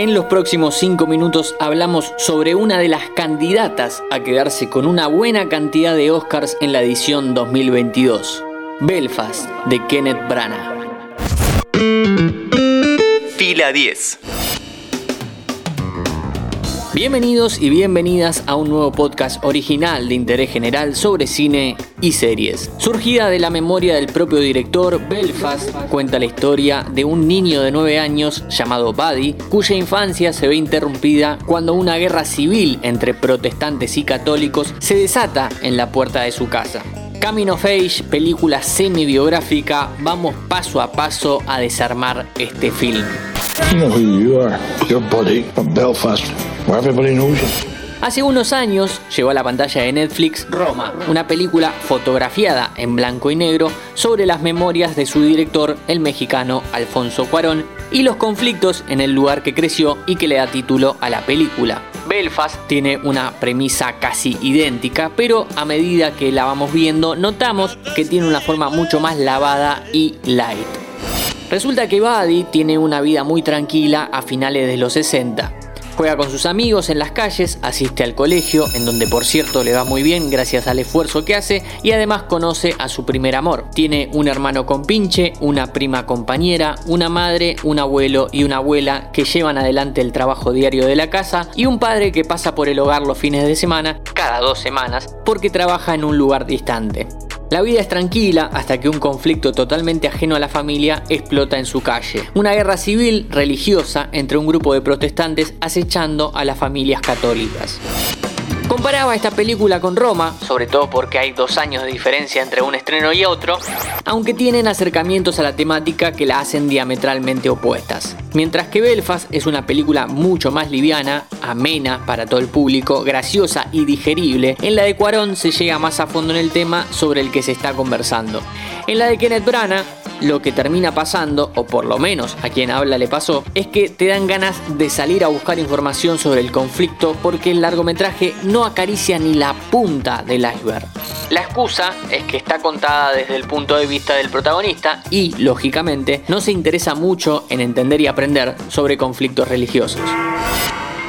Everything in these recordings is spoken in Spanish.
En los próximos 5 minutos hablamos sobre una de las candidatas a quedarse con una buena cantidad de Oscars en la edición 2022, Belfast, de Kenneth Branagh. Fila 10. Bienvenidos y bienvenidas a un nuevo podcast original de interés general sobre cine y series. Surgida de la memoria del propio director, Belfast cuenta la historia de un niño de 9 años llamado Buddy, cuya infancia se ve interrumpida cuando una guerra civil entre protestantes y católicos se desata en la puerta de su casa. Camino of Age, película semi-biográfica, vamos paso a paso a desarmar este film. Hace unos años llegó a la pantalla de Netflix Roma, una película fotografiada en blanco y negro sobre las memorias de su director, el mexicano Alfonso Cuarón, y los conflictos en el lugar que creció y que le da título a la película. Belfast tiene una premisa casi idéntica, pero a medida que la vamos viendo notamos que tiene una forma mucho más lavada y light. Resulta que Buddy tiene una vida muy tranquila a finales de los 60. Juega con sus amigos en las calles, asiste al colegio, en donde por cierto le va muy bien gracias al esfuerzo que hace, y además conoce a su primer amor. Tiene un hermano con pinche, una prima compañera, una madre, un abuelo y una abuela que llevan adelante el trabajo diario de la casa, y un padre que pasa por el hogar los fines de semana, cada dos semanas, porque trabaja en un lugar distante. La vida es tranquila hasta que un conflicto totalmente ajeno a la familia explota en su calle. Una guerra civil religiosa entre un grupo de protestantes acechando a las familias católicas. Comparaba esta película con Roma, sobre todo porque hay dos años de diferencia entre un estreno y otro, aunque tienen acercamientos a la temática que la hacen diametralmente opuestas. Mientras que Belfast es una película mucho más liviana, amena para todo el público, graciosa y digerible, en la de Cuarón se llega más a fondo en el tema sobre el que se está conversando. En la de Kenneth Branagh lo que termina pasando, o por lo menos a quien habla le pasó, es que te dan ganas de salir a buscar información sobre el conflicto porque el largometraje no acaricia ni la punta del iceberg. La excusa es que está contada desde el punto de vista del protagonista y, lógicamente, no se interesa mucho en entender y aprender sobre conflictos religiosos.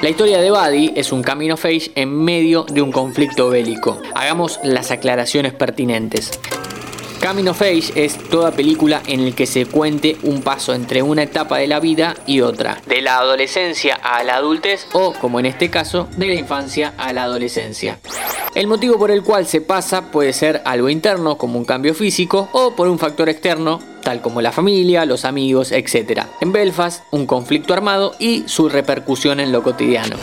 La historia de Buddy es un camino face en medio de un conflicto bélico. Hagamos las aclaraciones pertinentes. Coming of Age es toda película en el que se cuente un paso entre una etapa de la vida y otra, de la adolescencia a la adultez o, como en este caso, de la infancia a la adolescencia. El motivo por el cual se pasa puede ser algo interno, como un cambio físico, o por un factor externo, tal como la familia, los amigos, etc. En Belfast, un conflicto armado y su repercusión en lo cotidiano.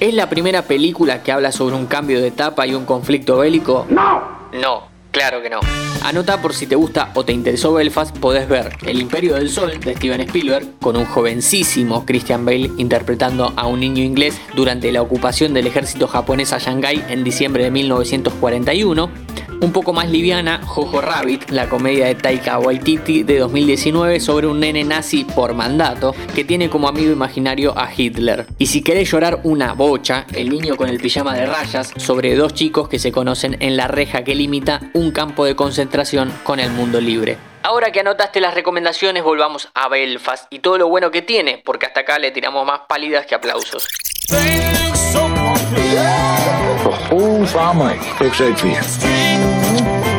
¿Es la primera película que habla sobre un cambio de etapa y un conflicto bélico? No. No, Claro que no. Anota por si te gusta o te interesó Belfast, podés ver El Imperio del Sol de Steven Spielberg con un jovencísimo Christian Bale interpretando a un niño inglés durante la ocupación del ejército japonés a Shanghái en diciembre de 1941 un poco más liviana, Jojo Rabbit, la comedia de Taika Waititi de 2019 sobre un nene nazi por mandato que tiene como amigo imaginario a Hitler. Y si querés llorar una bocha, El niño con el pijama de rayas sobre dos chicos que se conocen en la reja que limita un campo de concentración con el mundo libre. Ahora que anotaste las recomendaciones, volvamos a Belfast y todo lo bueno que tiene, porque hasta acá le tiramos más pálidas que aplausos.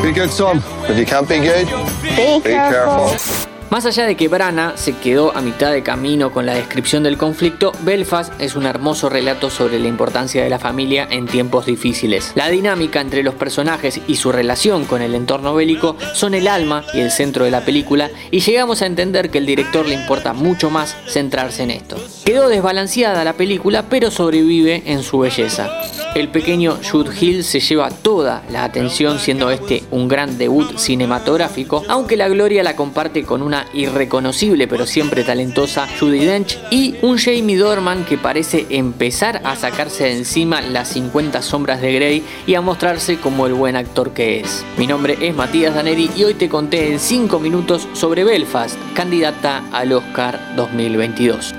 Be good, son. If you can't be good, be, be careful. careful. Más allá de que Brana se quedó a mitad de camino con la descripción del conflicto, Belfast es un hermoso relato sobre la importancia de la familia en tiempos difíciles. La dinámica entre los personajes y su relación con el entorno bélico son el alma y el centro de la película y llegamos a entender que el director le importa mucho más centrarse en esto. Quedó desbalanceada la película pero sobrevive en su belleza. El pequeño Jude Hill se lleva toda la atención siendo este un gran debut cinematográfico, aunque la gloria la comparte con irreconocible pero siempre talentosa Judy Dench y un Jamie Dorman que parece empezar a sacarse de encima las 50 sombras de Grey y a mostrarse como el buen actor que es. Mi nombre es Matías Daneri y hoy te conté en 5 minutos sobre Belfast, candidata al Oscar 2022.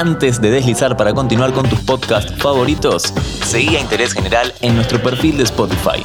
Antes de deslizar para continuar con tus podcasts favoritos, seguí a Interés General en nuestro perfil de Spotify.